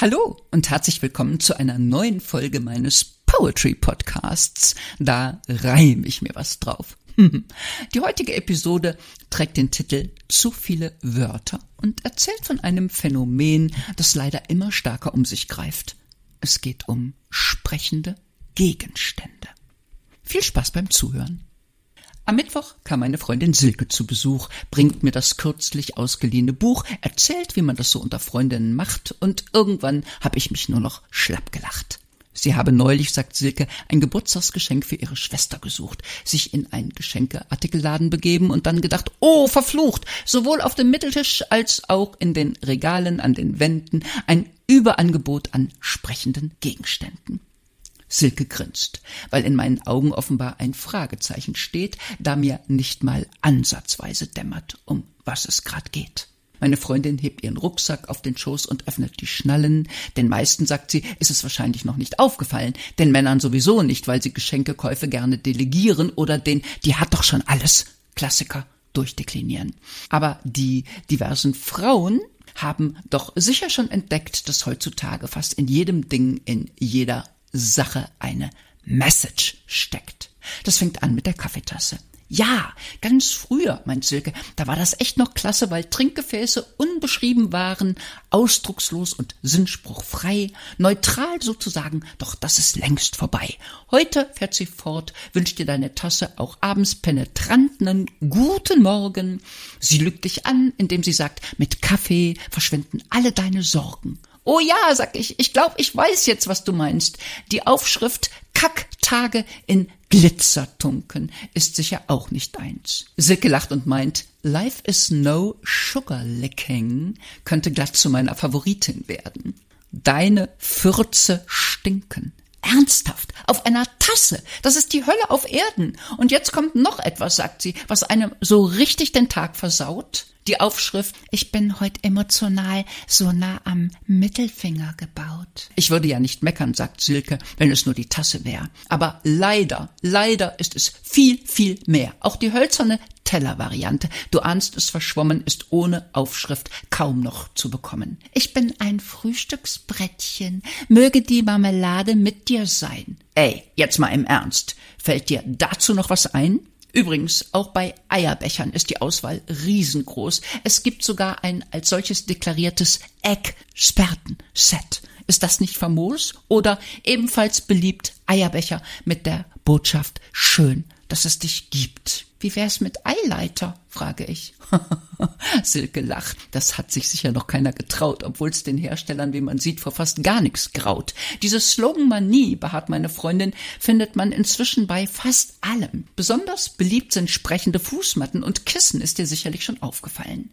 Hallo und herzlich willkommen zu einer neuen Folge meines Poetry Podcasts. Da reime ich mir was drauf. Die heutige Episode trägt den Titel Zu viele Wörter und erzählt von einem Phänomen, das leider immer stärker um sich greift. Es geht um sprechende Gegenstände. Viel Spaß beim Zuhören. Am Mittwoch kam meine Freundin Silke zu Besuch, bringt mir das kürzlich ausgeliehene Buch, erzählt, wie man das so unter Freundinnen macht, und irgendwann habe ich mich nur noch schlapp gelacht. Sie habe neulich, sagt Silke, ein Geburtstagsgeschenk für ihre Schwester gesucht, sich in einen Geschenkeartikelladen begeben und dann gedacht, oh, verflucht, sowohl auf dem Mitteltisch als auch in den Regalen an den Wänden ein Überangebot an sprechenden Gegenständen. Silke grinst, weil in meinen Augen offenbar ein Fragezeichen steht, da mir nicht mal ansatzweise dämmert, um was es grad geht. Meine Freundin hebt ihren Rucksack auf den Schoß und öffnet die Schnallen. Den meisten, sagt sie, ist es wahrscheinlich noch nicht aufgefallen. Den Männern sowieso nicht, weil sie Geschenkekäufe gerne delegieren oder den, die hat doch schon alles, Klassiker, durchdeklinieren. Aber die diversen Frauen haben doch sicher schon entdeckt, dass heutzutage fast in jedem Ding, in jeder Sache eine Message steckt. Das fängt an mit der Kaffeetasse. Ja, ganz früher, meint Silke, da war das echt noch klasse, weil Trinkgefäße unbeschrieben waren, ausdruckslos und sinnspruchfrei, neutral sozusagen, doch das ist längst vorbei. Heute, fährt sie fort, wünscht dir deine Tasse auch abends penetranten guten Morgen. Sie lügt dich an, indem sie sagt, mit Kaffee verschwinden alle deine Sorgen. Oh ja, sag ich, ich glaube, ich weiß jetzt, was du meinst. Die Aufschrift Kacktage in Glitzertunken ist sicher auch nicht eins. Silke lacht und meint, Life is no sugar licking könnte glatt zu meiner Favoritin werden. Deine Fürze stinken. Ernsthaft, auf einer Tasse. Das ist die Hölle auf Erden. Und jetzt kommt noch etwas, sagt sie, was einem so richtig den Tag versaut. Die Aufschrift Ich bin heute emotional so nah am Mittelfinger gebaut. Ich würde ja nicht meckern, sagt Silke, wenn es nur die Tasse wäre. Aber leider, leider ist es viel, viel mehr. Auch die hölzerne Tellervariante, du ahnst es verschwommen, ist ohne Aufschrift kaum noch zu bekommen. Ich bin ein Frühstücksbrettchen. Möge die Marmelade mit dir sein. Ey, jetzt mal im Ernst. Fällt dir dazu noch was ein? Übrigens, auch bei Eierbechern ist die Auswahl riesengroß. Es gibt sogar ein als solches deklariertes Egg-Sperten-Set. Ist das nicht famos? Oder ebenfalls beliebt Eierbecher mit der Botschaft schön, dass es dich gibt. Wie wär's mit Eileiter? frage ich. Silke lacht. Das hat sich sicher noch keiner getraut, obwohl es den Herstellern, wie man sieht, vor fast gar nichts graut. Diese Sloganmanie, beharrt meine Freundin, findet man inzwischen bei fast allem. Besonders beliebt sind sprechende Fußmatten und Kissen, ist dir sicherlich schon aufgefallen.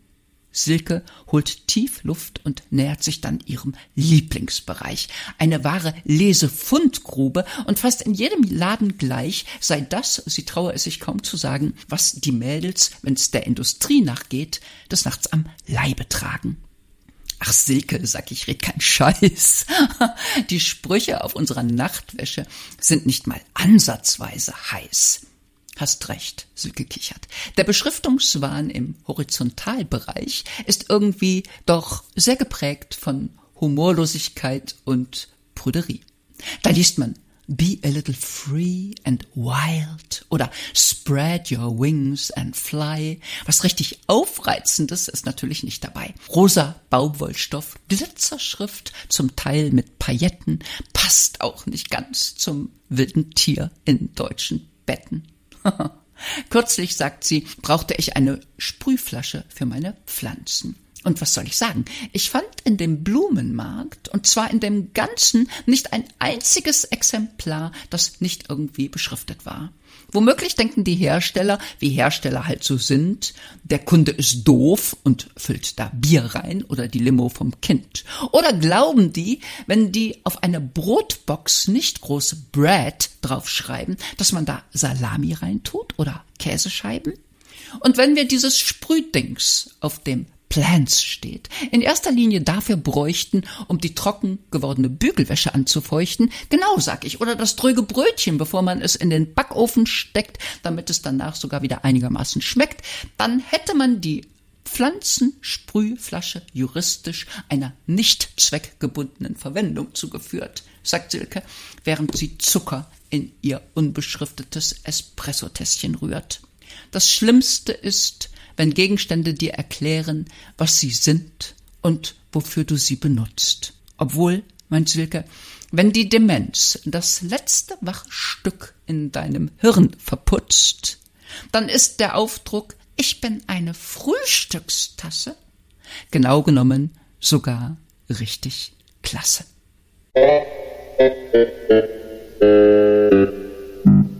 Silke holt tief Luft und nähert sich dann ihrem Lieblingsbereich. Eine wahre Lesefundgrube und fast in jedem Laden gleich sei das, sie traue es sich kaum zu sagen, was die Mädels, wenn's der Industrie nachgeht, des Nachts am Leibe tragen. Ach Silke, sag ich, red kein Scheiß. Die Sprüche auf unserer Nachtwäsche sind nicht mal ansatzweise heiß. Hast recht, Silke kichert. Der Beschriftungswahn im Horizontalbereich ist irgendwie doch sehr geprägt von Humorlosigkeit und Prüderie. Da liest man Be a little free and wild oder Spread your wings and fly. Was richtig Aufreizendes ist natürlich nicht dabei. Rosa Baumwollstoff, Glitzerschrift, zum Teil mit Pailletten, passt auch nicht ganz zum wilden Tier in deutschen Betten. Kürzlich, sagt sie, brauchte ich eine Sprühflasche für meine Pflanzen. Und was soll ich sagen? Ich fand in dem Blumenmarkt, und zwar in dem ganzen, nicht ein einziges Exemplar, das nicht irgendwie beschriftet war. Womöglich denken die Hersteller, wie Hersteller halt so sind, der Kunde ist doof und füllt da Bier rein oder die Limo vom Kind. Oder glauben die, wenn die auf eine Brotbox nicht große Bread draufschreiben, dass man da Salami reintut oder Käsescheiben? Und wenn wir dieses Sprühdings auf dem Plans steht. In erster Linie dafür bräuchten, um die trocken gewordene Bügelwäsche anzufeuchten. Genau, sag ich. Oder das dröge Brötchen, bevor man es in den Backofen steckt, damit es danach sogar wieder einigermaßen schmeckt. Dann hätte man die Pflanzensprühflasche juristisch einer nicht zweckgebundenen Verwendung zugeführt, sagt Silke, während sie Zucker in ihr unbeschriftetes Espressotässchen rührt. Das Schlimmste ist, wenn Gegenstände dir erklären, was sie sind und wofür du sie benutzt. Obwohl, meint Silke, wenn die Demenz das letzte wache Stück in deinem Hirn verputzt, dann ist der Aufdruck Ich bin eine Frühstückstasse genau genommen sogar richtig klasse. You.